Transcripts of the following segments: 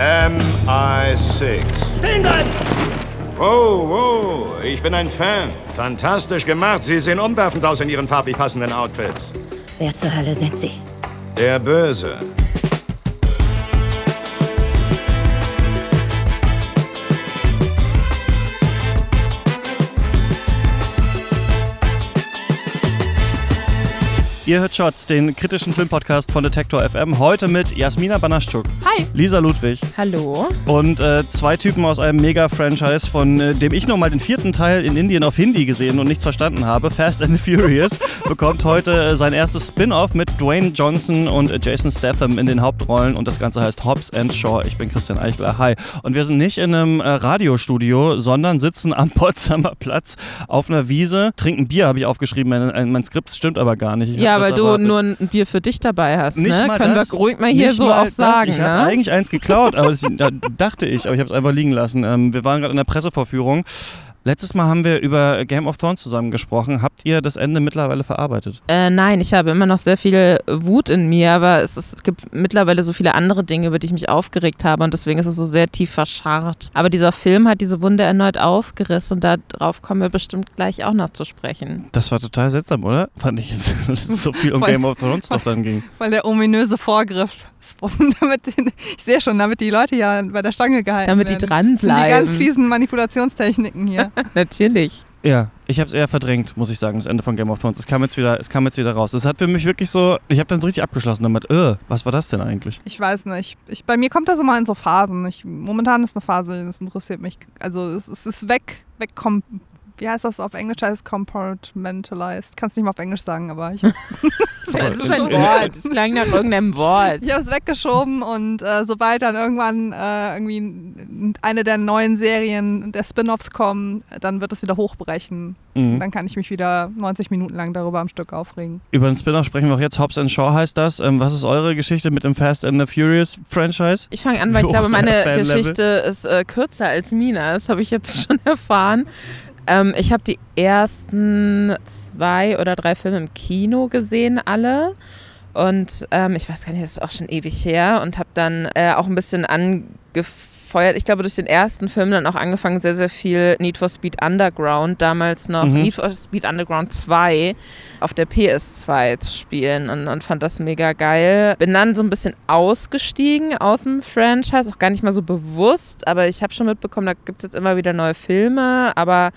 MI6. Stehen bleiben! Oh, oh, ich bin ein Fan. Fantastisch gemacht. Sie sehen umwerfend aus in Ihren farblich passenden Outfits. Wer zur Hölle sind Sie? Der Böse. Ihr hört Shots, den kritischen Filmpodcast von Detektor FM. Heute mit Jasmina Banaschuk. Hi. Lisa Ludwig. Hallo. Und äh, zwei Typen aus einem Mega-Franchise, von äh, dem ich noch mal den vierten Teil in Indien auf Hindi gesehen und nichts verstanden habe. Fast and the Furious bekommt heute äh, sein erstes Spin-off mit Dwayne Johnson und äh, Jason Statham in den Hauptrollen. Und das Ganze heißt Hobbs and Shaw. Ich bin Christian Eichler. Hi. Und wir sind nicht in einem äh, Radiostudio, sondern sitzen am Potsdamer Platz auf einer Wiese, trinken Bier, habe ich aufgeschrieben. Mein, mein Skript stimmt aber gar nicht. Ich Ja, weil das du nur ein Bier für dich dabei hast, Nicht ne? Können das, wir ruhig mal hier so mal auch das. sagen, Ich habe ne? eigentlich eins geklaut, aber das da dachte ich, aber ich habe es einfach liegen lassen. Ähm, wir waren gerade in der Pressevorführung. Letztes Mal haben wir über Game of Thrones zusammen gesprochen. Habt ihr das Ende mittlerweile verarbeitet? Äh, nein, ich habe immer noch sehr viel Wut in mir, aber es, es gibt mittlerweile so viele andere Dinge, über die ich mich aufgeregt habe und deswegen ist es so sehr tief verscharrt. Aber dieser Film hat diese Wunde erneut aufgerissen und darauf kommen wir bestimmt gleich auch noch zu sprechen. Das war total seltsam, oder? Fand ich, jetzt, dass es so viel um Voll. Game of Thrones doch dann ging. Weil der ominöse Vorgriff, damit, ich sehe schon, damit die Leute ja bei der Stange gehalten Damit die werden. dranbleiben. Das sind die ganz fiesen Manipulationstechniken hier. Natürlich. Ja, ich habe es eher verdrängt, muss ich sagen, das Ende von Game of Thrones. Es kam jetzt wieder, es kam jetzt wieder raus. Das hat für mich wirklich so, ich habe dann so richtig abgeschlossen damit. Äh, was war das denn eigentlich? Ich weiß nicht. Ich, bei mir kommt das immer in so Phasen. Ich, momentan ist eine Phase, das interessiert mich. Also es, es ist weg, weg, kom, wie heißt das auf Englisch? Heißt compartmentalized. Kannst nicht mal auf Englisch sagen, aber ich, Das ist ein Wort. Das klang nach irgendeinem Wort. ich habe es weggeschoben und äh, sobald dann irgendwann äh, irgendwie eine der neuen Serien der Spin-offs kommen, dann wird es wieder hochbrechen. Mhm. Dann kann ich mich wieder 90 Minuten lang darüber am Stück aufregen. Über den Spin-off sprechen wir auch jetzt. Hobbs and Shaw heißt das. Ähm, was ist eure Geschichte mit dem Fast and the Furious Franchise? Ich fange an, weil ich Wo glaube, meine? Geschichte ist äh, kürzer als Mina. Das habe ich jetzt schon erfahren. Ähm, ich habe die ersten zwei oder drei Filme im Kino gesehen, alle. Und ähm, ich weiß gar nicht, das ist auch schon ewig her. Und habe dann äh, auch ein bisschen angefeuert. Ich glaube, durch den ersten Film dann auch angefangen, sehr, sehr viel Need for Speed Underground, damals noch Mhm. Need for Speed Underground 2 auf der PS2 zu spielen und, und fand das mega geil. Bin dann so ein bisschen ausgestiegen aus dem Franchise, auch gar nicht mal so bewusst, aber ich habe schon mitbekommen, da gibt es jetzt immer wieder neue Filme, aber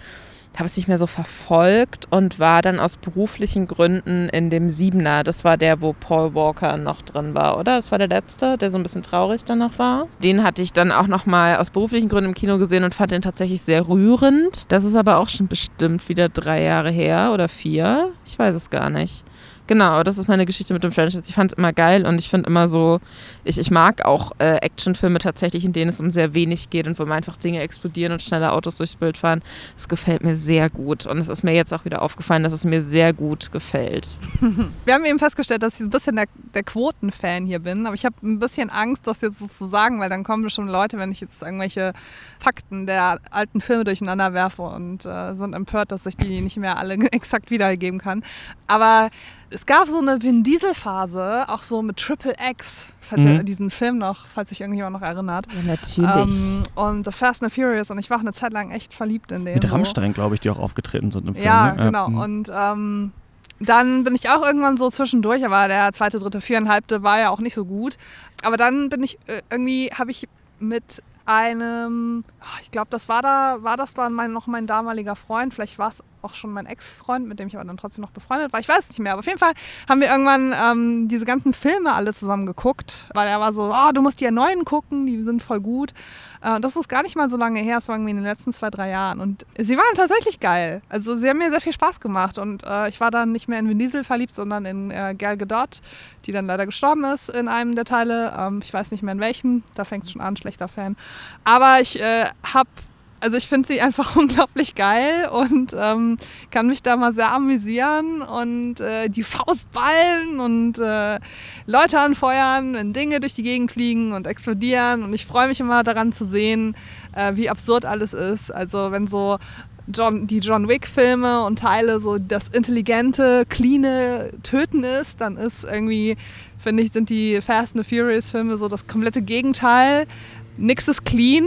habe es nicht mehr so verfolgt und war dann aus beruflichen Gründen in dem Siebener. Das war der, wo Paul Walker noch drin war, oder? Das war der letzte, der so ein bisschen traurig dann noch war. Den hatte ich dann auch noch mal aus beruflichen Gründen im Kino gesehen und fand den tatsächlich sehr rührend. Das ist aber auch schon bestimmt wieder drei Jahre her oder vier. Ich weiß es gar nicht. Genau, das ist meine Geschichte mit dem Franchise. Ich fand es immer geil und ich finde immer so, ich, ich mag auch äh, Actionfilme tatsächlich, in denen es um sehr wenig geht und wo man einfach Dinge explodieren und schnelle Autos durchs Bild fahren. Das gefällt mir sehr gut. Und es ist mir jetzt auch wieder aufgefallen, dass es mir sehr gut gefällt. Wir haben eben festgestellt, dass ich ein bisschen der, der Quotenfan hier bin, aber ich habe ein bisschen Angst, das jetzt so zu sagen, weil dann kommen bestimmt Leute, wenn ich jetzt irgendwelche Fakten der alten Filme durcheinander werfe und äh, sind empört, dass ich die nicht mehr alle exakt wiedergeben kann. Aber es gab so eine Vin Diesel-Phase, auch so mit Triple X, falls Mhm. ihr diesen Film noch, falls sich irgendjemand noch erinnert. Ja, natürlich. Ähm, und The Fast and the Furious und ich war auch eine Zeit lang echt verliebt in den. Mit so. Rammstein, glaube ich, die auch aufgetreten sind im Film. Ja, ne? genau. mhm. Und ähm, dann bin ich auch irgendwann so zwischendurch, aber der zweite, dritte, viereinhalbte war ja auch nicht so gut. Aber dann bin ich äh, irgendwie, habe ich mit einem, ah, ich glaube, das war da, war das dann mein, noch mein damaliger Freund, vielleicht war es auch schon mein Ex-Freund, mit dem ich aber dann trotzdem noch befreundet war. Ich weiß es nicht mehr, aber auf jeden Fall haben wir irgendwann ähm, diese ganzen Filme alle zusammen geguckt, weil er war so, oh, du musst die neuen gucken, die sind voll gut. Äh, das ist gar nicht mal so lange her, es war irgendwie in den letzten zwei, drei Jahren. Und sie waren tatsächlich geil. Also sie haben mir sehr viel Spaß gemacht und äh, ich war dann nicht mehr in Vin Diesel verliebt, sondern in äh, Gal Gadot, die dann leider gestorben ist in einem der Teile. Ähm, ich weiß nicht mehr in welchem, da fängt es schon an, schlechter Fan. Aber ich äh, habe also ich finde sie einfach unglaublich geil und ähm, kann mich da mal sehr amüsieren und äh, die Faust ballen und äh, Leute anfeuern, wenn Dinge durch die Gegend fliegen und explodieren. Und ich freue mich immer daran zu sehen, äh, wie absurd alles ist. Also wenn so John, die John Wick-Filme und Teile so das intelligente, cleane Töten ist, dann ist irgendwie, finde ich, sind die Fast and the Furious-Filme so das komplette Gegenteil. Nix ist clean,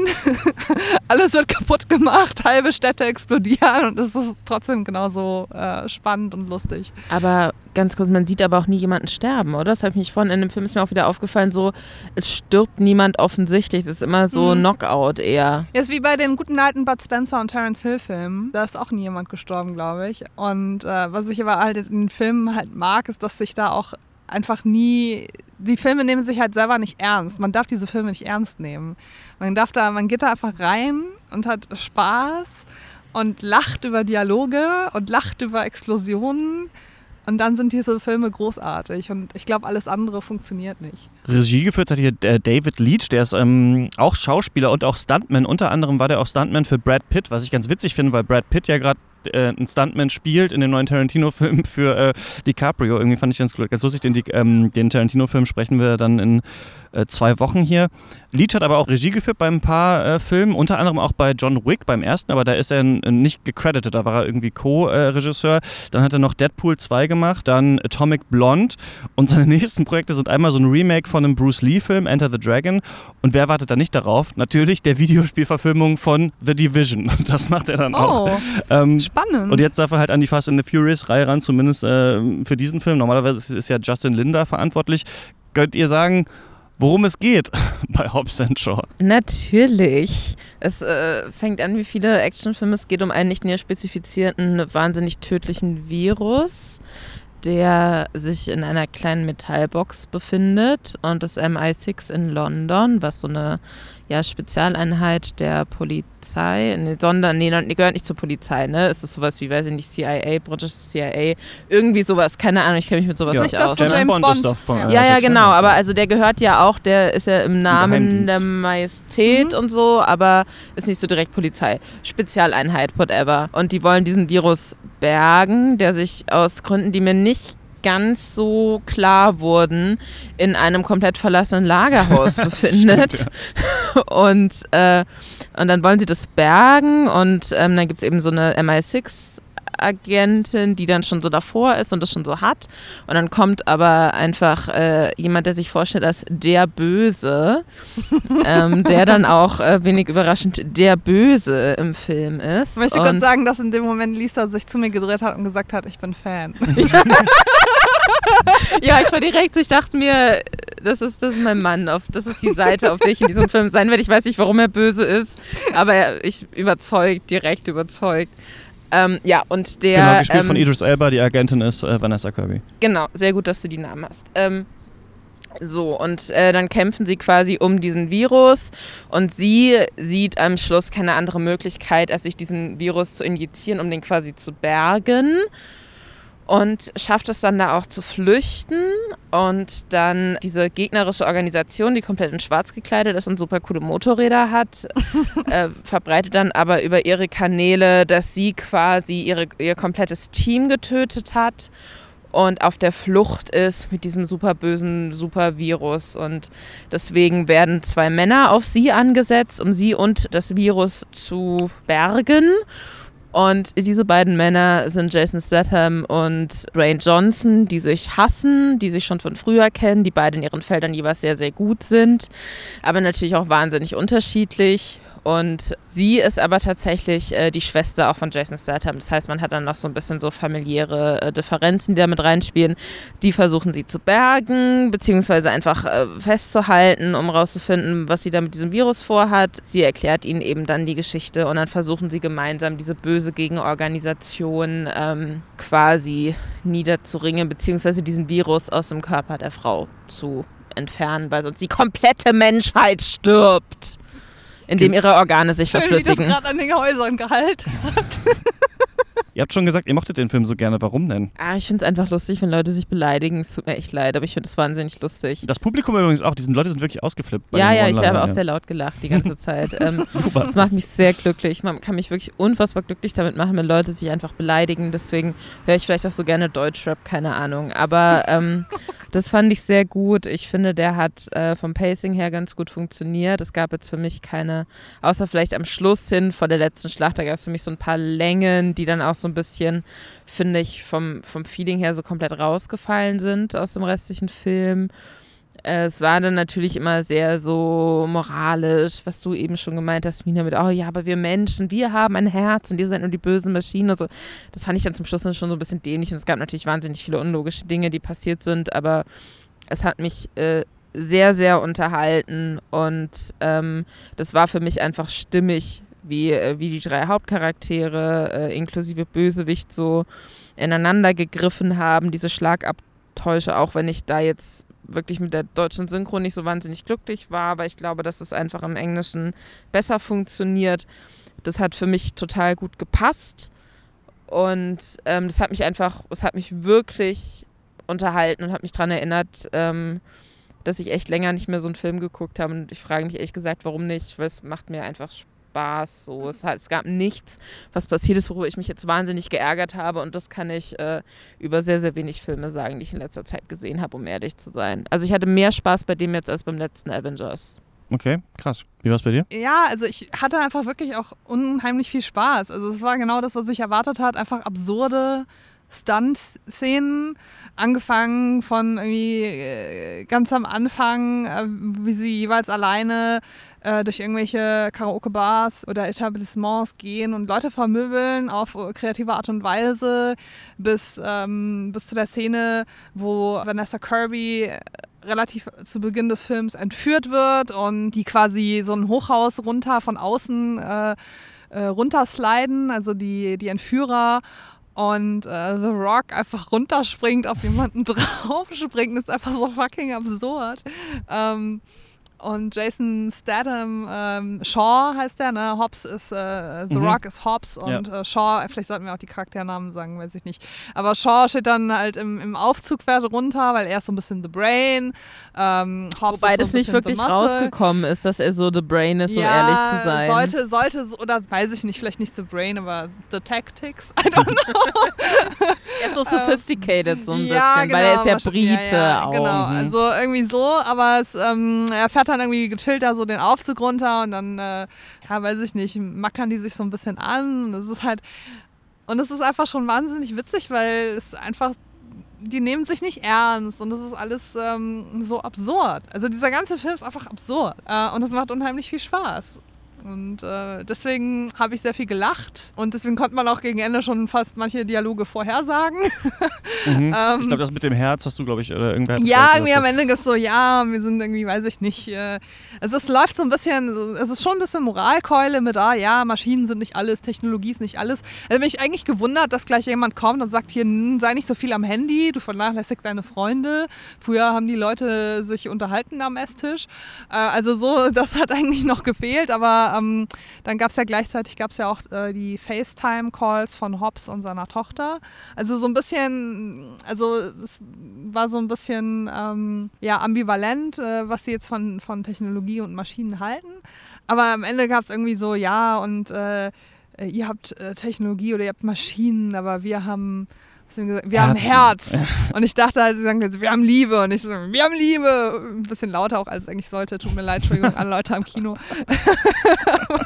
alles wird kaputt gemacht, halbe Städte explodieren und es ist trotzdem genauso äh, spannend und lustig. Aber ganz kurz, man sieht aber auch nie jemanden sterben, oder? Das habe ich mich vorhin in dem Film ist mir auch wieder aufgefallen, so es stirbt niemand offensichtlich. Das ist immer so Mhm. Knockout eher. Ja, ist wie bei den guten alten Bud Spencer und Terence Hill Filmen. Da ist auch nie jemand gestorben, glaube ich. Und äh, was ich aber halt in den Filmen halt mag, ist, dass sich da auch einfach nie. Die Filme nehmen sich halt selber nicht ernst. Man darf diese Filme nicht ernst nehmen. Man darf da, man geht da einfach rein und hat Spaß und lacht über Dialoge und lacht über Explosionen. Und dann sind diese Filme großartig. Und ich glaube, alles andere funktioniert nicht. Regie geführt hat hier äh, David Leach, der ist ähm, auch Schauspieler und auch Stuntman. Unter anderem war der auch Stuntman für Brad Pitt, was ich ganz witzig finde, weil Brad Pitt ja gerade äh, einen Stuntman spielt in dem neuen Tarantino-Film für äh, DiCaprio. Irgendwie fand ich ganz, ganz lustig. Den, ähm, den Tarantino-Film sprechen wir dann in äh, zwei Wochen hier. Leach hat aber auch Regie geführt bei ein paar äh, Filmen, unter anderem auch bei John Wick beim ersten, aber da ist er n- nicht gecredited, da war er irgendwie Co-Regisseur. Dann hat er noch Deadpool 2 gemacht, dann Atomic Blonde und seine nächsten Projekte sind einmal so ein Remake von einem Bruce Lee-Film, Enter the Dragon. Und wer wartet da nicht darauf? Natürlich der Videospielverfilmung von The Division. Das macht er dann auch. Oh, Ähm, spannend. und jetzt darf er halt an die Fast and the Furious-Reihe ran, zumindest äh, für diesen Film. Normalerweise ist, ja Justin Linda verantwortlich. Könnt ihr sagen, worum es geht bei Hobbs and Shaw? Natürlich. Es äh, fängt an wie viele Actionfilme. Es geht um einen nicht näher spezifizierten, wahnsinnig tödlichen Virus, der sich in einer kleinen Metallbox befindet und das MI6 in London, was so eine ja, Spezialeinheit der Polizei, nee, sondern, nee, nee, gehört nicht zur Polizei, ne? Es ist sowas wie, weiß ich nicht, CIA, British CIA, irgendwie sowas, keine Ahnung, ich kenne mich mit sowas Ja. nicht das aus. James Bond. ist doch von, Ja. Ja, genau. Aber also der gehört ja auch, der ist ja im Namen der Majestät und so, aber ist nicht so direkt Polizei. Spezialeinheit, whatever. Und die wollen diesen Virus bergen, der sich aus Gründen, die mir nicht ganz so klar wurden, in einem komplett verlassenen Lagerhaus befindet. Und, äh, und dann wollen sie das bergen und ähm, dann gibt es eben so eine MI6 Agentin, die dann schon so davor ist und das schon so hat. Und dann kommt aber einfach äh, jemand, der sich vorstellt als der Böse, ähm, der dann auch äh, wenig überraschend der Böse im Film ist. Ich möchte kurz sagen, dass in dem Moment Lisa sich zu mir gedreht hat und gesagt hat, ich bin Fan. Ja, ich war direkt, ich dachte mir, das ist, das ist mein Mann, auf, das ist die Seite, auf der ich in diesem Film sein werde. Ich weiß nicht, warum er böse ist, aber er, ich überzeugt, direkt überzeugt. Ähm, ja, und der. Genau, gespielt ähm, von Idris Elba, die Agentin ist äh, Vanessa Kirby. Genau, sehr gut, dass du die Namen hast. Ähm, so, und äh, dann kämpfen sie quasi um diesen Virus und sie sieht am Schluss keine andere Möglichkeit, als sich diesen Virus zu injizieren, um den quasi zu bergen. Und schafft es dann da auch zu flüchten und dann diese gegnerische Organisation, die komplett in schwarz gekleidet ist und super coole Motorräder hat, äh, verbreitet dann aber über ihre Kanäle, dass sie quasi ihre, ihr komplettes Team getötet hat und auf der Flucht ist mit diesem super bösen Supervirus. Und deswegen werden zwei Männer auf sie angesetzt, um sie und das Virus zu bergen. Und diese beiden Männer sind Jason Statham und Dwayne Johnson, die sich hassen, die sich schon von früher kennen, die beide in ihren Feldern jeweils sehr, sehr gut sind, aber natürlich auch wahnsinnig unterschiedlich. Und sie ist aber tatsächlich äh, die Schwester auch von Jason Statham. Das heißt, man hat dann noch so ein bisschen so familiäre äh, Differenzen, die da mit reinspielen. Die versuchen sie zu bergen, beziehungsweise einfach äh, festzuhalten, um rauszufinden, was sie da mit diesem Virus vorhat. Sie erklärt ihnen eben dann die Geschichte und dann versuchen sie gemeinsam diese böse Gegenorganisation ähm, quasi niederzuringen, beziehungsweise diesen Virus aus dem Körper der Frau zu entfernen, weil sonst die komplette Menschheit stirbt, indem ihre Organe sich Schön, wie das verflüssigen. gerade an den Häusern gehalten Ihr habt schon gesagt, ihr mochtet den Film so gerne. Warum denn? Ah, ich finde es einfach lustig, wenn Leute sich beleidigen. Es tut mir echt leid, aber ich finde es wahnsinnig lustig. Das Publikum übrigens auch. Diese Leute sind wirklich ausgeflippt. Ja, ja, ich habe auch sehr laut gelacht die ganze Zeit. Ähm, das macht mich sehr glücklich. Man kann mich wirklich unfassbar glücklich damit machen, wenn Leute sich einfach beleidigen. Deswegen höre ich vielleicht auch so gerne Deutschrap, keine Ahnung. Aber ähm, das fand ich sehr gut. Ich finde, der hat äh, vom Pacing her ganz gut funktioniert. Es gab jetzt für mich keine, außer vielleicht am Schluss hin vor der letzten Schlacht, da gab es für mich so ein paar Längen, die dann auch so ein bisschen, finde ich, vom, vom Feeling her so komplett rausgefallen sind aus dem restlichen Film. Es war dann natürlich immer sehr so moralisch, was du eben schon gemeint hast, Mina, mit, oh ja, aber wir Menschen, wir haben ein Herz und ihr seid nur die bösen Maschinen und so. Das fand ich dann zum Schluss schon so ein bisschen dämlich und es gab natürlich wahnsinnig viele unlogische Dinge, die passiert sind, aber es hat mich äh, sehr, sehr unterhalten und ähm, das war für mich einfach stimmig, wie, äh, wie die drei Hauptcharaktere äh, inklusive Bösewicht so ineinander gegriffen haben, diese Schlagabtäusche, auch wenn ich da jetzt wirklich mit der deutschen Synchro nicht so wahnsinnig glücklich war, aber ich glaube, dass es einfach im Englischen besser funktioniert. Das hat für mich total gut gepasst. Und ähm, das hat mich einfach, es hat mich wirklich unterhalten und hat mich daran erinnert, ähm, dass ich echt länger nicht mehr so einen Film geguckt habe. Und ich frage mich ehrlich gesagt, warum nicht, weil es macht mir einfach Spaß Spaß. So. Es, hat, es gab nichts, was passiert ist, worüber ich mich jetzt wahnsinnig geärgert habe. Und das kann ich äh, über sehr, sehr wenig Filme sagen, die ich in letzter Zeit gesehen habe, um ehrlich zu sein. Also ich hatte mehr Spaß bei dem jetzt als beim letzten Avengers. Okay, krass. Wie war es bei dir? Ja, also ich hatte einfach wirklich auch unheimlich viel Spaß. Also es war genau das, was ich erwartet hat. Einfach absurde Stunt-Szenen, angefangen von irgendwie äh, ganz am Anfang, äh, wie sie jeweils alleine äh, durch irgendwelche Karaoke-Bars oder Etablissements gehen und Leute vermöbeln auf kreative Art und Weise, bis, ähm, bis zu der Szene, wo Vanessa Kirby relativ zu Beginn des Films entführt wird und die quasi so ein Hochhaus runter von außen äh, äh, runtersliden, also die, die Entführer und äh, The Rock einfach runterspringt, auf jemanden draufspringt, ist einfach so fucking absurd. Ähm, und Jason Statham, ähm, Shaw heißt der, ne? Hobbs ist, äh, The mhm. Rock ist Hobbs und ja. äh, Shaw, vielleicht sollten wir auch die Charakternamen sagen, weiß ich nicht. Aber Shaw steht dann halt im, im Aufzug runter, weil er ist so ein bisschen The Brain. Ähm, Hobbs Wobei so das nicht wirklich rausgekommen ist, dass er so The Brain ist, ja, um ehrlich zu sein. Sollte, sollte, oder weiß ich nicht, vielleicht nicht The Brain, aber The Tactics, I don't know. er ist so sophisticated so ein ja, bisschen, genau, weil er ist ja Brite ja, auch. Genau, also irgendwie so, aber es, ähm, er fährt dann irgendwie gechillt da so den Aufzug runter und dann, äh, ja, weiß ich nicht, mackern die sich so ein bisschen an. Und es ist halt, und es ist einfach schon wahnsinnig witzig, weil es einfach die nehmen sich nicht ernst und das ist alles ähm, so absurd. Also dieser ganze Film ist einfach absurd äh, und es macht unheimlich viel Spaß. Und äh, deswegen habe ich sehr viel gelacht. Und deswegen konnte man auch gegen Ende schon fast manche Dialoge vorhersagen. Mhm. ähm, ich glaube, das mit dem Herz hast du, glaube ich, oder irgendwer Ja, irgendwie am Ende ist so, ja, wir sind irgendwie, weiß ich nicht. Äh, also es läuft so ein bisschen, es ist schon ein bisschen Moralkeule mit, ah ja, Maschinen sind nicht alles, Technologie ist nicht alles. Also bin ich eigentlich gewundert, dass gleich jemand kommt und sagt, hier, sei nicht so viel am Handy, du vernachlässigst deine Freunde. Früher haben die Leute sich unterhalten am Esstisch. Äh, also so, das hat eigentlich noch gefehlt, aber ähm, dann gab es ja gleichzeitig gab's ja auch äh, die FaceTime-Calls von Hobbs und seiner Tochter. Also so ein bisschen, also es war so ein bisschen ähm, ja, ambivalent, äh, was sie jetzt von, von Technologie und Maschinen halten. Aber am Ende gab es irgendwie so, ja, und äh, ihr habt äh, Technologie oder ihr habt Maschinen, aber wir haben gesagt, wir haben Herz. Und ich dachte halt, sie sagen jetzt, wir haben Liebe. Und ich so, wir haben Liebe. Ein bisschen lauter auch, als es eigentlich sollte. Tut mir leid, Entschuldigung an Leute am Kino.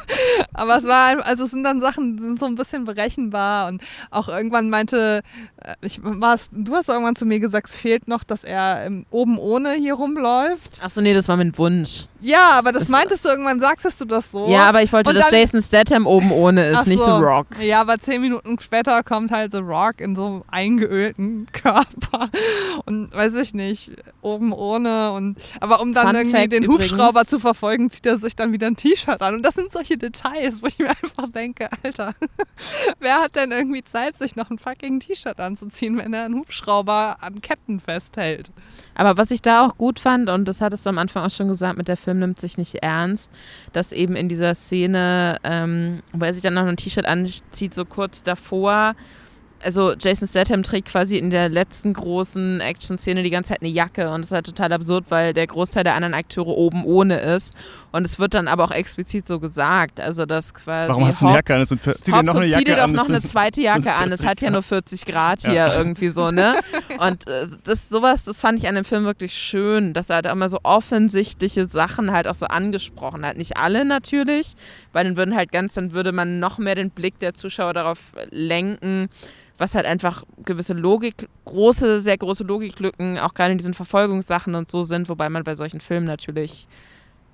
Aber es war, also es sind dann Sachen, die sind so ein bisschen berechenbar. Und auch irgendwann meinte, äh, ich, was, du hast irgendwann zu mir gesagt, es fehlt noch, dass er oben ohne hier rumläuft. Achso, nee, das war mein Wunsch. Ja, aber das, das meintest du irgendwann, sagst du das so. Ja, aber ich wollte, dass Jason Statham oben ohne ist, nicht so. The Rock. Ja, aber zehn Minuten später kommt halt The Rock in so eingeölten Körper und weiß ich nicht, oben ohne und aber um dann Fun irgendwie Fact den Hubschrauber übrigens. zu verfolgen, zieht er sich dann wieder ein T-Shirt an und das sind solche Details, wo ich mir einfach denke, Alter, wer hat denn irgendwie Zeit, sich noch ein fucking T-Shirt anzuziehen, wenn er einen Hubschrauber an Ketten festhält? Aber was ich da auch gut fand und das hattest du am Anfang auch schon gesagt, mit der Film nimmt sich nicht ernst, dass eben in dieser Szene, ähm, wo er sich dann noch ein T-Shirt anzieht, so kurz davor also Jason Statham trägt quasi in der letzten großen Action-Szene die ganze Zeit eine Jacke und das ist halt total absurd, weil der Großteil der anderen Akteure oben ohne ist und es wird dann aber auch explizit so gesagt, also dass quasi Warum hast du eine Jacke an? Zieh dir noch eine Jacke zieh dir doch noch eine zweite Jacke an, es hat ja nur 40 Grad hier ja. irgendwie so, ne? Und äh, das sowas, das fand ich an dem Film wirklich schön, dass er halt immer so offensichtliche Sachen halt auch so angesprochen hat, nicht alle natürlich, weil dann würden halt ganz, dann würde man noch mehr den Blick der Zuschauer darauf lenken, was halt einfach gewisse Logik, große, sehr große Logiklücken, auch gerade in diesen Verfolgungssachen und so sind, wobei man bei solchen Filmen natürlich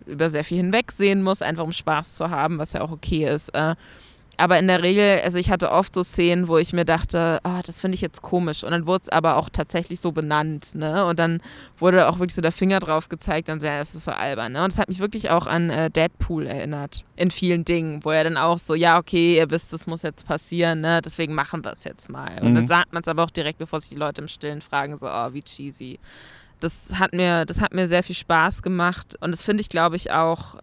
über sehr viel hinwegsehen muss, einfach um Spaß zu haben, was ja auch okay ist. Äh, aber in der Regel, also ich hatte oft so Szenen, wo ich mir dachte, oh, das finde ich jetzt komisch. Und dann wurde es aber auch tatsächlich so benannt. Ne? Und dann wurde auch wirklich so der Finger drauf gezeigt und so, ja, das ist so albern. Ne? Und es hat mich wirklich auch an äh, Deadpool erinnert. In vielen Dingen, wo er dann auch so, ja, okay, ihr wisst, das muss jetzt passieren, ne? deswegen machen wir es jetzt mal. Und dann Mhm. sagt man es aber auch direkt, bevor sich die Leute im Stillen fragen, so, oh, wie cheesy. Das hat mir, das hat mir sehr viel Spaß gemacht. Und das finde ich, glaube ich, auch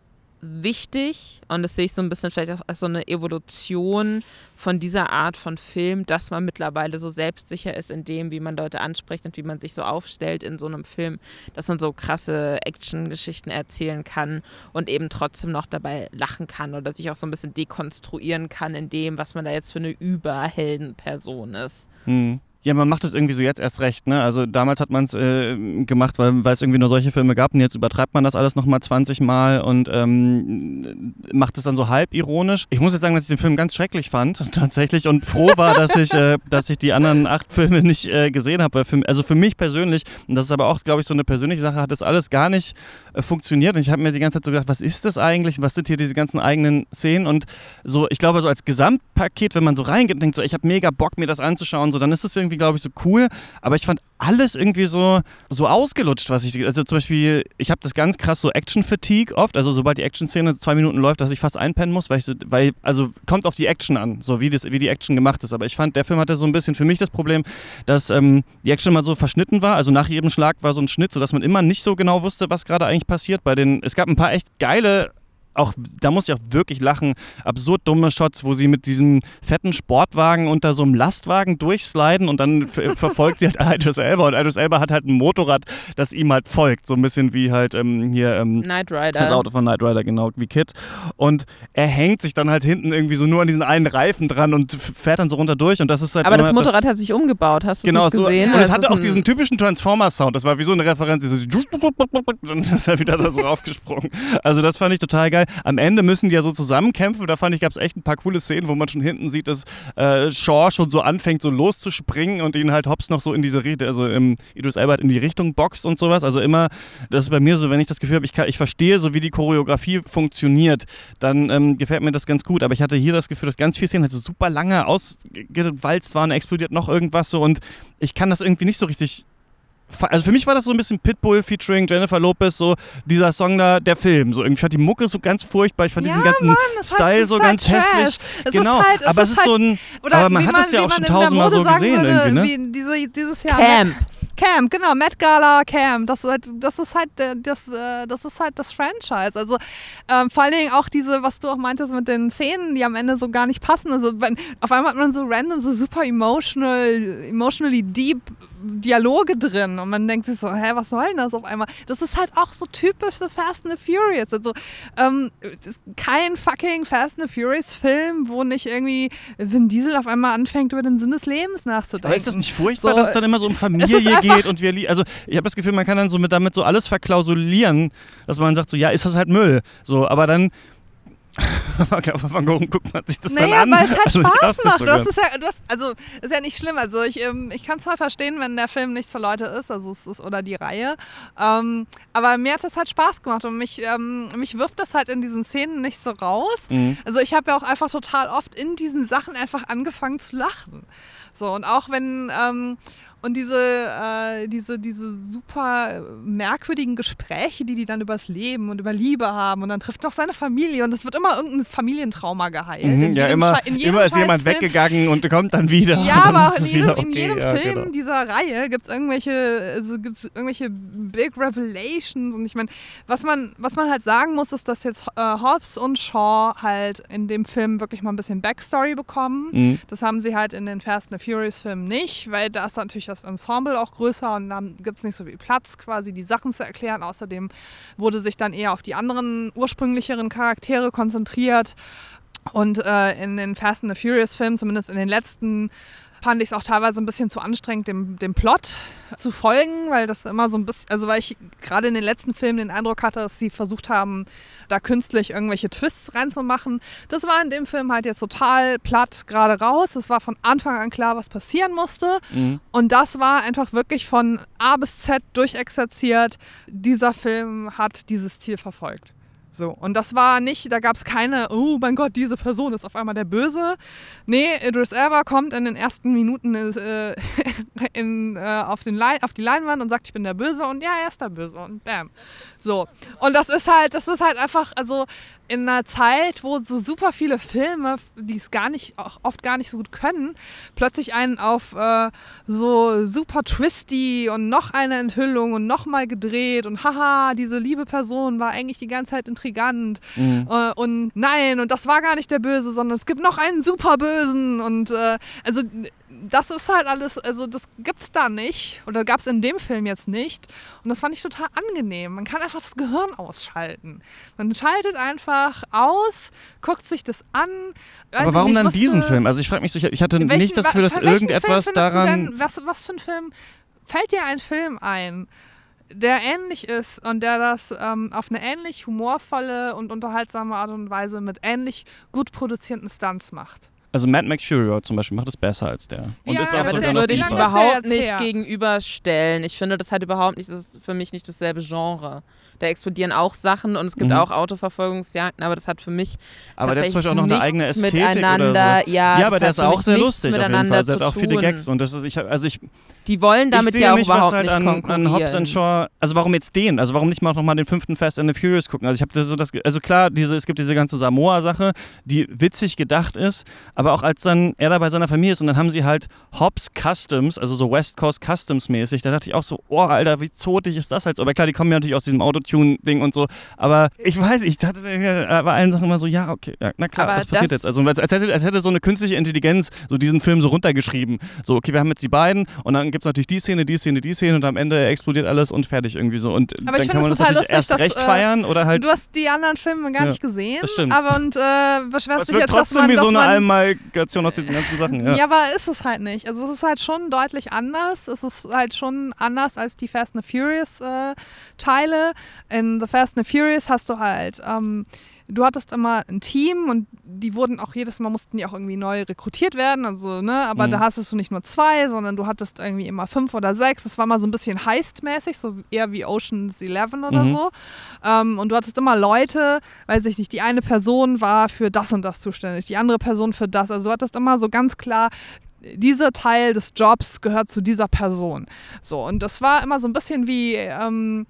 wichtig und das sehe ich so ein bisschen vielleicht auch als so eine Evolution von dieser Art von Film, dass man mittlerweile so selbstsicher ist in dem, wie man Leute anspricht und wie man sich so aufstellt in so einem Film, dass man so krasse Action-Geschichten erzählen kann und eben trotzdem noch dabei lachen kann oder sich auch so ein bisschen dekonstruieren kann in dem, was man da jetzt für eine Überheldenperson ist. Hm. Ja, man macht das irgendwie so jetzt erst recht, ne? Also damals hat man es äh, gemacht, weil es irgendwie nur solche Filme gab und jetzt übertreibt man das alles nochmal 20 Mal und ähm, macht es dann so halb ironisch. Ich muss jetzt sagen, dass ich den Film ganz schrecklich fand, tatsächlich, und froh war, dass ich, äh, dass ich die anderen acht Filme nicht äh, gesehen habe. Also für mich persönlich, und das ist aber auch, glaube ich, so eine persönliche Sache, hat das alles gar nicht äh, funktioniert. Und ich habe mir die ganze Zeit so gedacht, was ist das eigentlich? Was sind hier diese ganzen eigenen Szenen? Und so, ich glaube, so als Gesamtpaket, wenn man so reingeht und denkt, so, ich habe mega Bock, mir das anzuschauen, so, dann ist es irgendwie, glaube ich, so cool. Aber ich fand alles irgendwie so, so ausgelutscht, was ich, also zum Beispiel, ich habe das ganz krass so Action-Fatigue oft, also sobald die Action-Szene zwei Minuten läuft, dass ich fast einpennen muss, weil ich so, weil, also kommt auf die Action an, so wie, das, wie die Action gemacht ist. Aber ich fand, der Film hatte so ein bisschen für mich das Problem, dass ähm, die Action mal so verschnitten war, also nach jedem Schlag war so ein Schnitt, sodass man immer nicht so genau wusste, was gerade eigentlich passiert. Bei den, es gab ein paar echt geile auch, da muss ich auch wirklich lachen, absurd dumme Shots, wo sie mit diesem fetten Sportwagen unter so einem Lastwagen durchsliden und dann ver- verfolgt sie halt Idris Elba und Idris Elba hat halt ein Motorrad, das ihm halt folgt, so ein bisschen wie halt ähm, hier ähm, Knight das Rider. Auto von Knight Rider, genau, wie Kid. Und er hängt sich dann halt hinten irgendwie so nur an diesen einen Reifen dran und fährt dann so runter durch und das ist halt Aber das Motorrad hat sich umgebaut, hast du Genau, so, gesehen? und es ist hatte das auch diesen typischen Transformer-Sound. Das war wie so eine Referenz, dieses und dann ist er wieder da so raufgesprungen. Also das fand ich total geil. Am Ende müssen die ja so zusammenkämpfen. Da fand ich, gab es echt ein paar coole Szenen, wo man schon hinten sieht, dass äh, Shaw schon so anfängt, so loszuspringen und ihn halt Hobbs noch so in diese Richtung, also ähm, Idris Elba in die Richtung boxt und sowas. Also immer, das ist bei mir so, wenn ich das Gefühl habe, ich, ich verstehe so, wie die Choreografie funktioniert, dann ähm, gefällt mir das ganz gut. Aber ich hatte hier das Gefühl, dass ganz viele Szenen halt so super lange ausgewalzt waren, explodiert noch irgendwas so und ich kann das irgendwie nicht so richtig also für mich war das so ein bisschen Pitbull featuring Jennifer Lopez, so dieser Song da, der Film. So irgendwie, ich fand die Mucke so ganz furchtbar, ich fand Ja, diesen ganzen Mann, Style so ganz halt Trash. hässlich. Es genau, ist halt, es aber ist es ist halt, so ein, Oder aber man hat es ja auch schon in der tausendmal so Mode sagen gesehen würde, irgendwie, ne? Wie diese, dieses Jahr. Camp. Camp, genau, Met Gala Camp. Das ist halt, das ist halt, das, äh, das ist halt das Franchise. Also ähm, vor allen Dingen auch diese, was du auch meintest mit den Szenen, die am Ende so gar nicht passen. Also wenn, auf einmal hat man so random, so super emotional, emotionally deep Dialoge drin und man denkt sich so, hä, was soll denn das auf einmal? Das ist halt auch so typisch The Fast and the Furious. Also ähm, kein fucking Fast and the Furious Film, wo nicht irgendwie Vin Diesel auf einmal anfängt, über den Sinn des Lebens nachzudenken. Aber ist das nicht furchtbar, So, dass es dann immer so um Familie geht und wir, also ich habe das Gefühl, man kann dann so mit damit so alles verklausulieren, dass man sagt so, ja, ist das halt Müll, so, aber dann warum guckt man sich das Naja, dann an? weil es halt Also, Spaß macht. Du hast es ja, du hast, also ist ja nicht schlimm. Also ich, ähm, ich kann zwar verstehen, wenn der Film nichts für Leute ist, also es ist oder die Reihe, ähm, aber mir hat das halt Spaß gemacht und mich, ähm, mich wirft das halt in diesen Szenen nicht so raus. Mhm. Also ich habe ja auch einfach total oft in diesen Sachen einfach angefangen zu lachen. So und auch wenn ähm, und diese, äh, diese, diese super merkwürdigen Gespräche, die die dann übers Leben und über Liebe haben und dann trifft noch seine Familie und es wird immer irgendein Familientrauma geheilt. Mhm, ja, immer, Sche- in jedem immer ist jemand Scheißfilm. weggegangen und kommt dann wieder. Ja, dann aber in jedem, wieder in okay. jedem ja, Film genau. dieser Reihe gibt es irgendwelche, also gibt's irgendwelche Big Revelations. Und ich meine, was man, was man halt sagen muss, ist, dass jetzt äh, Hobbs und Shaw halt in dem Film wirklich mal ein bisschen Backstory bekommen. Mhm. Das haben sie halt in den Fast and the Furious Filmen nicht, weil da ist natürlich das Ensemble auch größer und dann gibt es nicht so viel Platz, quasi die Sachen zu erklären. Außerdem wurde sich dann eher auf die anderen ursprünglicheren Charaktere konzentriert. Und äh, in den Fast and the Furious Filmen, zumindest in den letzten fand ich es auch teilweise ein bisschen zu anstrengend, dem, dem Plot zu folgen, weil das immer so ein bisschen, also weil ich gerade in den letzten Filmen den Eindruck hatte, dass sie versucht haben, da künstlich irgendwelche Twists reinzumachen. Das war in dem Film halt jetzt total platt gerade raus. Es war von Anfang an klar, was passieren musste. Mhm. Und das war einfach wirklich von A bis Z durchexerziert. Dieser Film hat dieses Ziel verfolgt. So, und das war nicht, da gab es keine, oh mein Gott, diese Person ist auf einmal der Böse. Nee, Idris Elba kommt in den ersten Minuten äh, in, äh, auf, den auf die Leinwand und sagt, ich bin der Böse und ja, er ist der Böse und bam. So, und das ist halt, das ist halt einfach, also in einer Zeit, wo so super viele Filme, die es gar nicht, auch oft gar nicht so gut können, plötzlich einen auf äh, so super twisty und noch eine Enthüllung und nochmal gedreht und haha, diese liebe Person war eigentlich die ganze Zeit intrigant Mhm. äh, und nein, und das war gar nicht der Böse, sondern es gibt noch einen super Bösen und äh, also das ist halt alles, also das gibt's da nicht oder gab es in dem Film jetzt nicht und das fand ich total angenehm. Man kann einfach das Gehirn ausschalten. Man schaltet einfach aus, guckt sich das an. Aber warum dann musste- diesen Film? Also ich frage mich so, ich hatte welchen- nicht das Gefühl, dass irgendetwas daran... Denn, was, was für ein Film? Fällt dir ein Film ein, der ähnlich ist und der das ähm, auf eine ähnlich humorvolle und unterhaltsame Art und Weise mit ähnlich gut produzierten Stunts macht? Also Mad Max Fury Road zum Beispiel macht es besser als der. Und Ja, ist aber auch Aber das würde ich überhaupt nicht her? gegenüberstellen. Ich finde, das hat überhaupt nicht, das ist für mich nicht dasselbe Genre. Da explodieren auch Sachen und es gibt Mhm. auch Autoverfolgungsjagden, aber das hat für mich Aber der hat zum Beispiel auch noch eine nichts eigene Ästhetik miteinander, oder so. Ja, Ja, aber der das ist auch sehr lustig auf jeden Fall. Der hat auch viele. Gags und das ist, ich, also ich, Die wollen damit ja auch nicht, was überhaupt halt nicht an, konkurrieren. an Hobbs and Shaw, also warum jetzt den? Also warum nicht mal noch mal den fünften Fast and the Furious gucken? Also ich habe so das, also klar, diese, es gibt diese ganze Samoa-Sache, die witzig gedacht ist, aber auch als dann er da bei seiner Familie ist und dann haben sie halt Hobbs Customs, also so West Coast Customs mäßig, da dachte ich auch so, oh Alter, wie zotig ist das halt so? Aber klar, die kommen ja natürlich aus diesem Autotune-Ding und so, aber ich weiß, ich dachte äh, bei allen Sachen immer so, ja, okay, ja, na klar, Aber was passiert jetzt? Also als, als, hätte, als hätte so eine künstliche Intelligenz so diesen Film so runtergeschrieben, so, okay, wir haben jetzt die beiden und dann gibt es natürlich die Szene, die Szene, die Szene und am Ende explodiert alles und fertig irgendwie so. Und Aber ich dann kann man finde es das total natürlich lustig, erst dass, recht äh, feiern oder halt. du hast die anderen Filme gar Ja, nicht gesehen, das stimmt. aber und äh, beschwerst es dich jetzt, dass trotzdem man, wie so dass eine man Amalgamation aus diesen ganzen Sachen. Ja. Ja. aber ist es halt nicht. Also es ist halt schon deutlich anders. Es ist halt schon anders als die Fast and the Furious äh, Teile. In The Fast and the Furious hast du halt, ähm, du hattest immer ein Team und die wurden auch jedes Mal mussten die auch irgendwie neu rekrutiert werden. Also, ne, aber Mhm. da hattest du nicht nur zwei, sondern du hattest irgendwie immer fünf oder sechs. Das war mal so ein bisschen heistmäßig, so eher wie Ocean's Eleven oder Mhm. so. Ähm, und du hattest immer Leute, weiß ich nicht, die eine Person war für das und das zuständig, die andere Person für das. Also du hattest immer so ganz klar, dieser Teil des Jobs gehört zu dieser Person. So, und das war immer so ein bisschen wie, ähm,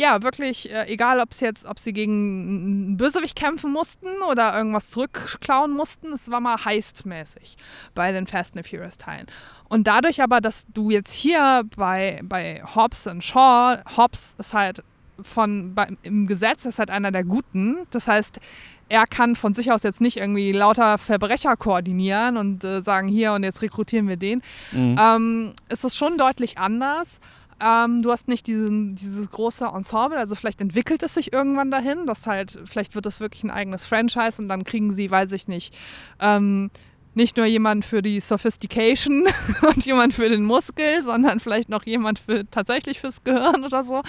ja, wirklich, äh, egal ob es jetzt, ob sie gegen einen Bösewicht kämpfen mussten oder irgendwas zurückklauen mussten, es war mal heistmäßig bei den Fast and the Furious Teilen. Und dadurch aber, dass du jetzt hier bei, bei Hobbs und Shaw, Hobbs ist halt von, bei, im Gesetz ist halt einer der Guten. Das heißt, er kann von sich aus jetzt nicht irgendwie lauter Verbrecher koordinieren und äh, sagen, hier und jetzt rekrutieren wir den. Mhm. Ähm, ist es schon deutlich anders. Ähm, du hast nicht diesen, dieses große Ensemble, also vielleicht entwickelt es sich irgendwann dahin, dass halt, vielleicht wird es wirklich ein eigenes Franchise und dann kriegen sie, weiß ich nicht, ähm, nicht nur jemand für die Sophistication und jemand für den Muskel, sondern vielleicht noch jemand für tatsächlich fürs Gehirn oder so.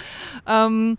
Ähm,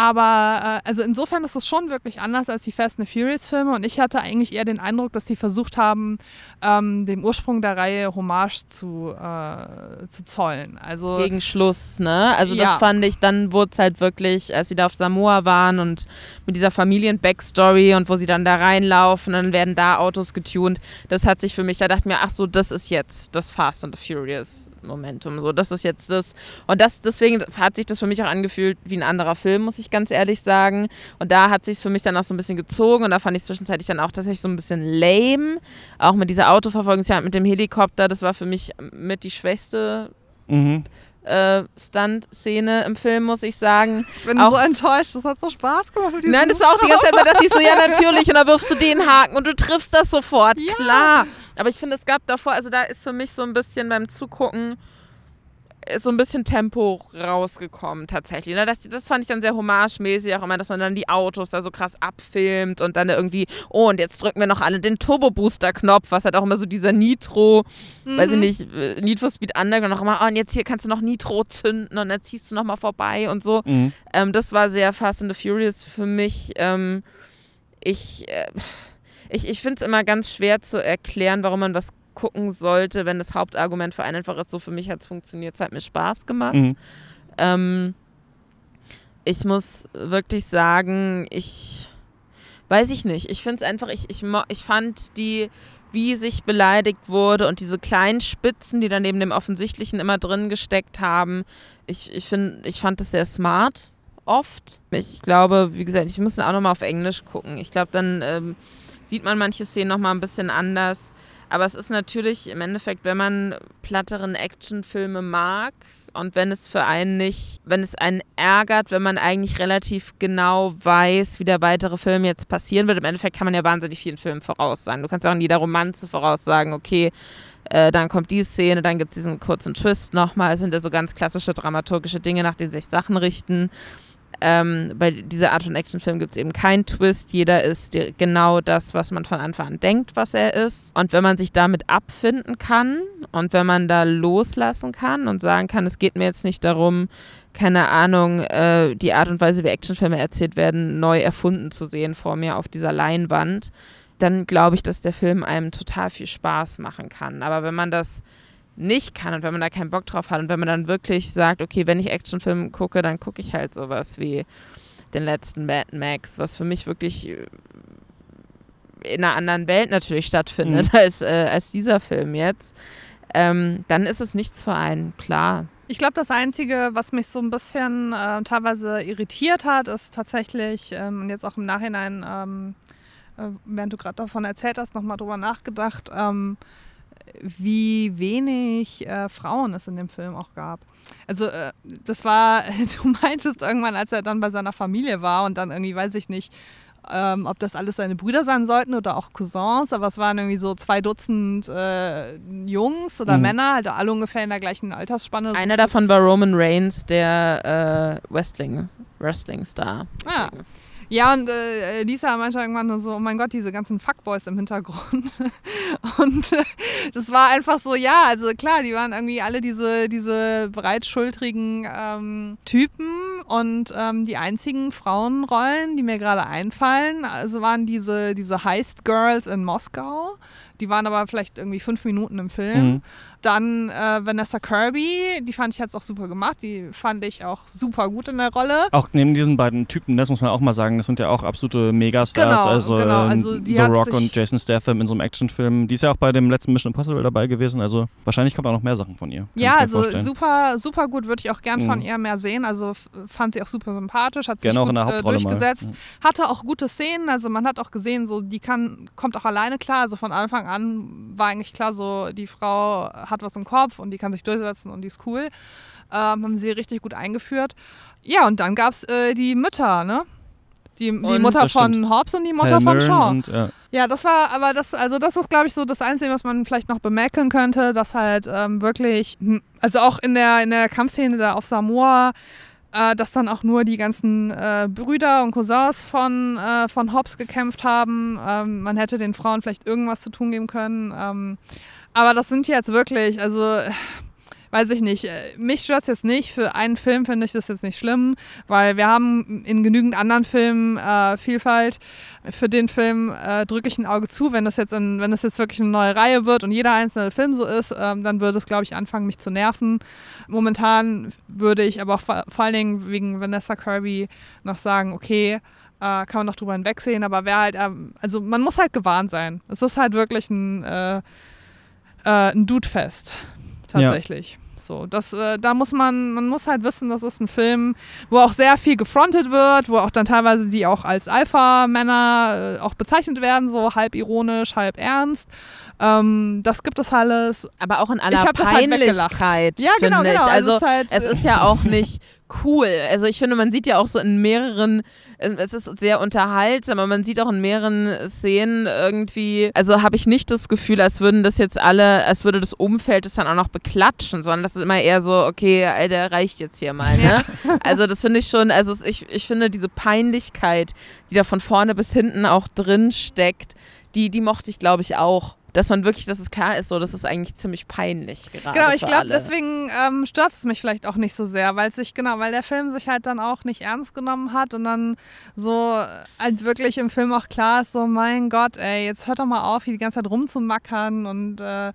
aber äh, also insofern ist es schon wirklich anders als die Fast and the Furious Filme und ich hatte eigentlich eher den Eindruck, dass sie versucht haben, ähm, dem Ursprung der Reihe Hommage zu, äh, zu zollen. Also gegen Schluss, ne? Also das Ja. fand ich, dann wurde es halt wirklich, als sie da auf Samoa waren und mit dieser Familien-Backstory und wo sie dann da reinlaufen, dann werden da Autos getunt. Das hat sich für mich, da dachte ich mir, ach so, das ist jetzt das Fast and the Furious Momentum. So, das ist jetzt das. Und das, deswegen hat sich das für mich auch angefühlt wie ein anderer Film, muss ich ganz ehrlich sagen. Und da hat sich für mich dann auch so ein bisschen gezogen und da fand ich zwischenzeitlich dann auch tatsächlich so ein bisschen lame. Auch mit dieser Autoverfolgungsjagd mit dem Helikopter, das war für mich mit die schwächste Mhm. äh, Stunt-Szene im Film, muss ich sagen. ich bin auch- so enttäuscht, das hat so Spaß gemacht mit Nein, das war auch die ganze Zeit, da dachte ich so, ja natürlich, und dann wirfst du den Haken und du triffst das sofort, Ja. klar. Aber ich finde, es gab davor, also da ist für mich so ein bisschen beim Zugucken, ist so ein bisschen Tempo rausgekommen tatsächlich. Das, das fand ich dann sehr homagemäßig, auch immer, dass man dann die Autos da so krass abfilmt und dann irgendwie, oh, und jetzt drücken wir noch alle den Turbo-Booster-Knopf, was halt auch immer so dieser Nitro, mhm. weiß ich nicht, äh, Need for Speed Underground noch immer, oh, und jetzt hier kannst du noch Nitro zünden und dann ziehst du nochmal vorbei und so. Mhm. Ähm, das war sehr Fast and the Furious für mich. Ähm, ich, äh, ich, ich finde es immer ganz schwer zu erklären, warum man was gucken sollte, wenn das Hauptargument für einen einfach ist, so für mich hat es funktioniert, es hat mir Spaß gemacht. Mhm. Ähm, ich muss wirklich sagen, ich weiß ich nicht. Ich finde es einfach, ich, ich, ich fand die, wie sich beleidigt wurde und diese kleinen Spitzen, die dann neben dem Offensichtlichen immer drin gesteckt haben, ich, ich, find, ich fand das sehr smart oft. Ich glaube, wie gesagt, ich muss auch nochmal auf Englisch gucken. Ich glaube, dann ähm, sieht man manche Szenen nochmal ein bisschen anders. Aber es ist natürlich im Endeffekt, wenn man platteren Actionfilme mag und wenn es für einen nicht, wenn es einen ärgert, wenn man eigentlich relativ genau weiß, wie der weitere Film jetzt passieren wird. Im Endeffekt kann man ja wahnsinnig vielen Filmen voraussagen. Du kannst ja auch in jeder Romanze voraussagen, okay, äh, dann kommt die Szene, dann gibt es diesen kurzen Twist nochmal. Es sind ja so ganz klassische dramaturgische Dinge, nach denen sich Sachen richten. Ähm, bei dieser Art von Actionfilm gibt es eben keinen Twist. Jeder ist genau das, was man von Anfang an denkt, was er ist. Und wenn man sich damit abfinden kann und wenn man da loslassen kann und sagen kann, es geht mir jetzt nicht darum, keine Ahnung, äh, die Art und Weise, wie Actionfilme erzählt werden, neu erfunden zu sehen vor mir auf dieser Leinwand, dann glaube ich, dass der Film einem total viel Spaß machen kann. Aber wenn man das nicht kann und wenn man da keinen Bock drauf hat und wenn man dann wirklich sagt, okay, wenn ich Actionfilme gucke, dann gucke ich halt sowas wie den letzten Mad Max, was für mich wirklich äh, in einer anderen Welt natürlich stattfindet mhm. als, äh, als dieser Film jetzt, ähm, dann ist es nichts für einen, klar. Ich glaube, das Einzige, was mich so ein bisschen äh, teilweise irritiert hat, ist tatsächlich, ähm, und jetzt auch im Nachhinein, ähm, äh, während du gerade davon erzählt hast, nochmal drüber nachgedacht, ähm, wie wenig äh, Frauen es in dem Film auch gab. Also äh, das war, du meintest irgendwann, als er dann bei seiner Familie war und dann irgendwie, weiß ich nicht, ähm, ob das alles seine Brüder sein sollten oder auch Cousins, aber es waren irgendwie so zwei Dutzend äh, Jungs oder mhm. Männer, halt alle ungefähr in der gleichen Altersspanne. Einer davon war Roman Reigns, der äh, Wrestling, Wrestling-Star. Ah. Ja, und äh, Lisa meinte irgendwann nur so, oh mein Gott, diese ganzen Fuckboys im Hintergrund. und äh, das war einfach so, ja, also klar, die waren irgendwie alle diese, diese breitschultrigen ähm, Typen und ähm, die einzigen Frauenrollen, die mir gerade einfallen, also waren diese, diese Heist Girls in Moskau. Die waren aber vielleicht irgendwie fünf Minuten im Film. Mhm. Dann äh, Vanessa Kirby, die fand ich jetzt auch super gemacht. Die fand ich auch super gut in der Rolle. Auch neben diesen beiden Typen, das muss man auch mal sagen, das sind ja auch absolute Megastars. Genau, also, genau. Ähm, also The Rock und Jason Statham in so einem Actionfilm. Die ist ja auch bei dem letzten Mission Impossible dabei gewesen. Also wahrscheinlich kommt auch noch mehr Sachen von ihr. Ja, also super, super gut. Würde ich auch gern mhm. von ihr mehr sehen. Also fand sie auch super sympathisch, hat sich gut äh, durchgesetzt. Mhm. Hatte auch gute Szenen. Also man hat auch gesehen, so die kann, kommt auch alleine klar. Also von Anfang an war eigentlich klar, so die Frau hat was im Kopf und die kann sich durchsetzen und die ist cool. Ähm, haben sie richtig gut eingeführt. Ja, und dann gab es äh, die Mütter, ne? Die, die Mutter von stimmt. Hobbs und die Mutter Hal von Shaw. Und, ja. ja. das war, aber das, also das ist, glaube ich, so das Einzige, was man vielleicht noch bemerken könnte, dass halt ähm, wirklich, hm, also auch in der, in der Kampfszene da auf Samoa, äh, dass dann auch nur die ganzen äh, Brüder und Cousins von, äh, von Hobbs gekämpft haben. Ähm, man hätte den Frauen vielleicht irgendwas zu tun geben können. Ähm, aber das sind jetzt wirklich, also weiß ich nicht, äh, mich stört es jetzt nicht. Für einen Film finde ich das jetzt nicht schlimm, weil wir haben in genügend anderen Filmen äh, Vielfalt. Für den Film äh, drücke ich ein Auge zu. Wenn das, jetzt in, wenn das jetzt wirklich eine neue Reihe wird und jeder einzelne Film so ist, ähm, dann würde es, glaube ich, anfangen, mich zu nerven. Momentan würde ich aber auch vor, vor allen Dingen wegen Vanessa Kirby noch sagen, okay, äh, kann man noch drüber hinwegsehen, aber wer halt, ähm, also man muss halt gewarnt sein. Es ist halt wirklich ein, äh, äh, ein Dude-Fest tatsächlich. Ja. So, das, äh, da muss man, man muss halt wissen, das ist ein Film, wo auch sehr viel gefrontet wird, wo auch dann teilweise die auch als Alpha-Männer äh, auch bezeichnet werden, so halb ironisch, halb ernst. Ähm, das gibt es alles. Aber auch in aller halt Peinlichkeit. Halt ja, genau, genau. Also, also ist halt, es ist ja auch nicht cool. Also ich finde, man sieht ja auch so in mehreren, ähm, es ist sehr unterhaltsam, aber man sieht auch in mehreren Szenen irgendwie, also habe ich nicht das Gefühl, als würden das jetzt alle, als würde das Umfeld das dann auch noch beklatschen, sondern das ist immer eher so, okay, Alter, reicht jetzt hier mal, ne? Also das finde ich schon, also ich, ich finde diese Peinlichkeit, die da von vorne bis hinten auch drin steckt, die, die mochte ich, glaube ich, auch dass man wirklich, dass es klar ist, so, das ist eigentlich ziemlich peinlich gerade. Genau, ich glaube, deswegen ähm, stört es mich vielleicht auch nicht so sehr, weil sich, genau, weil der Film sich halt dann auch nicht ernst genommen hat und dann so halt wirklich im Film auch klar ist, so, mein Gott, ey, jetzt hört doch mal auf, hier die ganze Zeit rumzumackern und äh,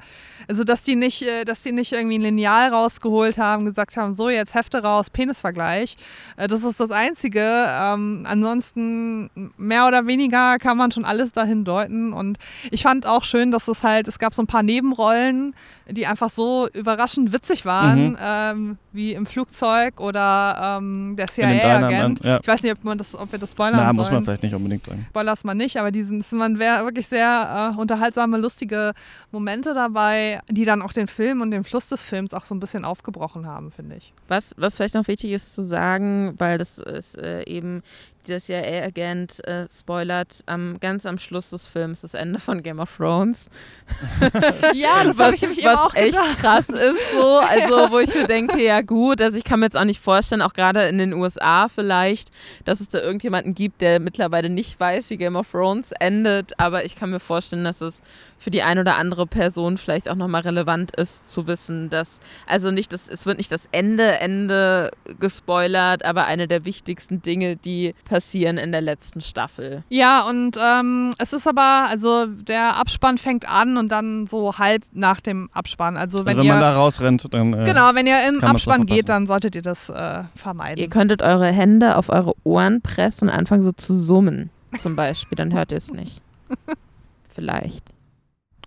also, dass die nicht, äh, dass die nicht irgendwie ein Lineal rausgeholt haben, gesagt haben, so, jetzt Hefte raus, Penisvergleich. Äh, das ist das Einzige. Ähm, ansonsten mehr oder weniger kann man schon alles dahin deuten und ich fand auch schön, dass es halt, es gab so ein paar Nebenrollen, die einfach so überraschend witzig waren, mhm. ähm, wie im Flugzeug oder ähm, der CIA-Agent. Ja. Ich weiß nicht, ob, man das, ob wir das spoilern Na, muss man vielleicht nicht unbedingt sagen. Spoilers mal nicht, aber die es waren wirklich sehr äh, unterhaltsame, lustige Momente dabei, die dann auch den Film und den Fluss des Films auch so ein bisschen aufgebrochen haben, finde ich. Was, was vielleicht noch wichtig ist zu sagen, weil das ist äh, eben der CIA-Agent äh, spoilert am, ganz am Schluss des Films das Ende von Game of Thrones. ja, das habe ich nämlich was auch echt krass ist so, also wo ich mir denke, ja gut, also ich kann mir jetzt auch nicht vorstellen, auch gerade in den USA vielleicht, dass es da irgendjemanden gibt, der mittlerweile nicht weiß, wie Game of Thrones endet, aber ich kann mir vorstellen, dass es für die ein oder andere Person vielleicht auch nochmal relevant ist zu wissen, dass, also nicht das, es wird nicht das Ende, Ende gespoilert, aber eine der wichtigsten Dinge, die passieren in der letzten Staffel. Ja, und ähm, es ist aber, also der Abspann fängt an und dann so halb nach dem Abspann. Also wenn, also wenn ihr, man da rausrennt, dann. Äh, genau, wenn ihr im Abspann geht, dann solltet ihr das äh, vermeiden. Ihr könntet eure Hände auf eure Ohren pressen und anfangen so zu summen, zum Beispiel, dann hört ihr es nicht. Vielleicht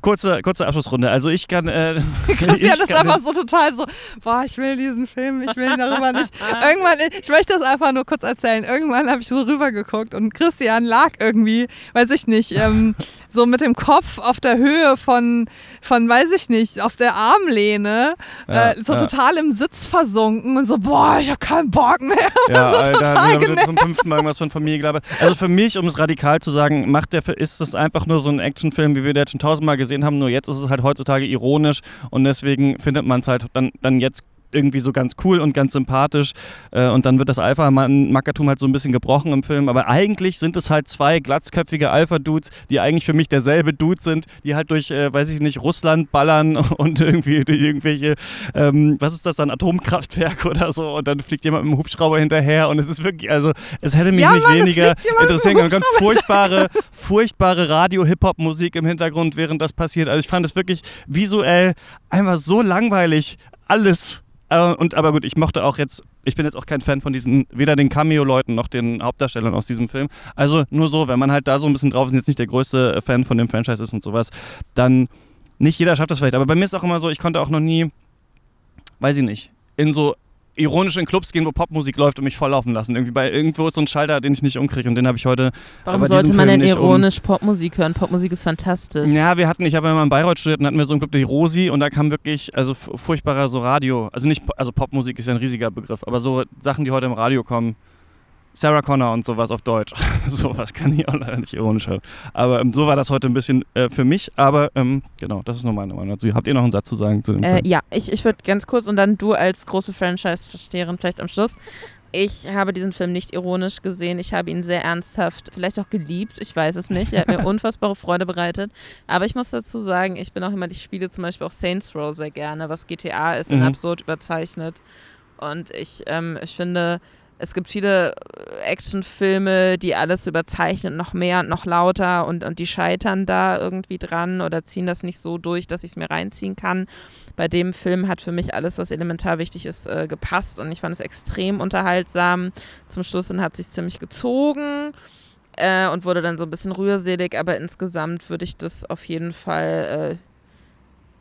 kurze, kurze Abschlussrunde. Also ich kann. Äh, Christian ist einfach so total so, boah, ich will diesen Film, ich will darüber nicht. Irgendwann, ich möchte das einfach nur kurz erzählen. Irgendwann habe ich so rübergeguckt und Christian lag irgendwie, weiß ich nicht, ähm, so mit dem Kopf auf der Höhe von, von weiß ich nicht, auf der Armlehne, ja, äh, so ja. total im Sitz versunken und so, boah, ich habe keinen Bock mehr. Ja, so Alter, total wir zum fünften Mal irgendwas von Familie gelabert. Also für mich, um es radikal zu sagen, macht der, ist es einfach nur so ein Actionfilm, wie wir den schon tausendmal gesehen haben, nur jetzt ist es halt heutzutage ironisch und deswegen findet man es halt dann, dann jetzt irgendwie so ganz cool und ganz sympathisch. Äh, und dann wird das Alpha-Mackertum halt so ein bisschen gebrochen im Film. Aber eigentlich sind es halt zwei glatzköpfige Alpha-Dudes, die eigentlich für mich derselbe Dude sind, die halt durch, äh, weiß ich nicht, Russland ballern und irgendwie durch irgendwelche, ähm, was ist das dann, Atomkraftwerk oder so. Und dann fliegt jemand mit einem Hubschrauber hinterher. Und es ist wirklich, also es hätte mich ja, nicht Mann, weniger interessiert. Ganz furchtbare, furchtbare Radio-Hip-Hop-Musik im Hintergrund, während das passiert. Also ich fand es wirklich visuell einfach so langweilig. Alles äh, und aber gut, ich mochte auch jetzt, ich bin jetzt auch kein Fan von diesen, weder den Cameo-Leuten noch den Hauptdarstellern aus diesem Film. Also nur so, wenn man halt da so ein bisschen drauf ist und jetzt nicht der größte Fan von dem Franchise ist und sowas, dann nicht jeder schafft das vielleicht. Aber bei mir ist auch immer so, ich konnte auch noch nie, weiß ich nicht, in so ironisch in Clubs gehen, wo Popmusik läuft und mich volllaufen lassen. Irgendwie bei irgendwo ist so ein Schalter, den ich nicht umkriege und den habe ich heute. Warum sollte man denn ironisch um. Popmusik hören? Popmusik ist fantastisch. Ja, wir hatten, ich habe ja mal in Bayreuth studiert und hatten wir so einen Club, die Rosi und da kam wirklich, also furchtbarer so Radio, also nicht, also Popmusik ist ja ein riesiger Begriff, aber so Sachen, die heute im Radio kommen. Sarah Connor und sowas auf Deutsch. sowas kann ich auch leider nicht ironisch hören. Aber ähm, so war das heute ein bisschen äh, für mich. Aber ähm, genau, das ist nur meine Meinung dazu. Habt ihr noch einen Satz zu sagen zu dem äh, Ja, ich, ich würde ganz kurz und dann du als große Franchise-Versteherin vielleicht am Schluss. Ich habe diesen Film nicht ironisch gesehen. Ich habe ihn sehr ernsthaft, vielleicht auch geliebt. Ich weiß es nicht. Er hat mir unfassbare Freude bereitet. Aber ich muss dazu sagen, ich bin auch immer, ich spiele zum Beispiel auch Saints Row sehr gerne, was GTA ist, mhm. absurd überzeichnet. Und ich, ähm, ich finde, es gibt viele äh, Actionfilme, die alles überzeichnen, noch mehr und noch lauter und, und die scheitern da irgendwie dran oder ziehen das nicht so durch, dass ich es mir reinziehen kann. Bei dem Film hat für mich alles, was elementar wichtig ist, äh, gepasst und ich fand es extrem unterhaltsam. Zum Schluss hat sich ziemlich gezogen äh, und wurde dann so ein bisschen rührselig, aber insgesamt würde ich das auf jeden Fall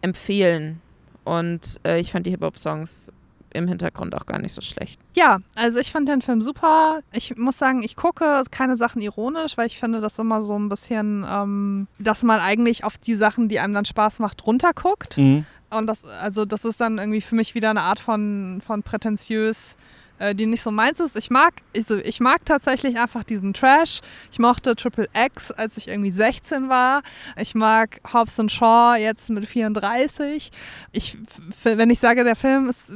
äh, empfehlen. Und äh, ich fand die Hip-Hop-Songs im Hintergrund auch gar nicht so schlecht. Ja, also ich fand den Film super. Ich muss sagen, ich gucke keine Sachen ironisch, weil ich finde das immer so ein bisschen, ähm, dass man eigentlich auf die Sachen, die einem dann Spaß macht, runterguckt. Mhm. Und das, also das ist dann irgendwie für mich wieder eine Art von, von prätentiös äh, die nicht so meins ist. Ich mag, also ich mag tatsächlich einfach diesen Trash. Ich mochte Triple X, als ich irgendwie 16 war. Ich mag Hobbs and Shaw jetzt mit 34. Ich, wenn ich sage, der Film ist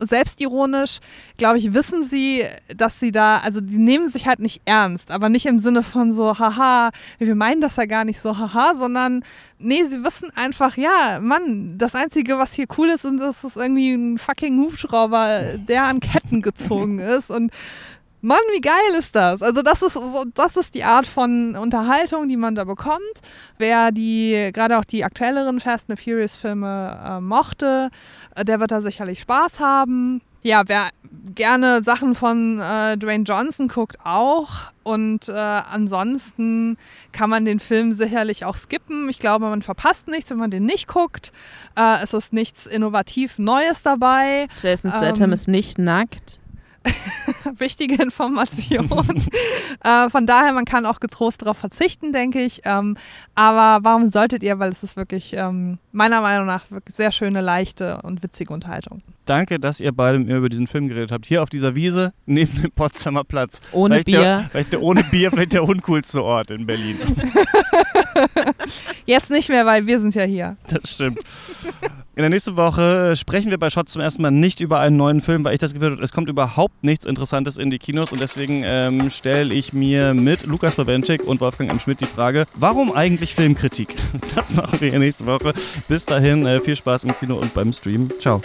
selbstironisch, glaube ich, wissen sie, dass sie da, also die nehmen sich halt nicht ernst, aber nicht im Sinne von so, haha, wir meinen das ja gar nicht so, haha, sondern nee, sie wissen einfach, ja, Mann, das Einzige, was hier cool ist, ist, dass es irgendwie ein fucking Hubschrauber, der an Ketten gezogen ist und Mann, wie geil ist das? Also das ist so, das ist die Art von Unterhaltung, die man da bekommt. Wer die gerade auch die aktuelleren Fast and Furious Filme äh, mochte, äh, der wird da sicherlich Spaß haben. Ja, wer gerne Sachen von äh, Dwayne Johnson guckt, auch. Und äh, ansonsten kann man den Film sicherlich auch skippen. Ich glaube, man verpasst nichts, wenn man den nicht guckt. Äh, es ist nichts innovativ Neues dabei. Jason Statham ähm, ist nicht nackt. wichtige Information. äh, von daher, man kann auch getrost darauf verzichten, denke ich. Ähm, aber warum solltet ihr? Weil es ist wirklich ähm, meiner Meinung nach wirklich sehr schöne, leichte und witzige Unterhaltung. Danke, dass ihr beide mir über diesen Film geredet habt. Hier auf dieser Wiese neben dem Potsdamer Platz. Ohne vielleicht Bier. Der, vielleicht der, ohne Bier, vielleicht der uncoolste Ort in Berlin. Jetzt nicht mehr, weil wir sind ja hier. Das stimmt. In der nächsten Woche sprechen wir bei Shot zum ersten Mal nicht über einen neuen Film, weil ich das Gefühl habe, es kommt überhaupt nichts Interessantes in die Kinos und deswegen ähm, stelle ich mir mit Lukas Bawenschik und Wolfgang M. Schmidt die Frage, warum eigentlich Filmkritik? Das machen wir nächste Woche. Bis dahin, äh, viel Spaß im Kino und beim Stream. Ciao.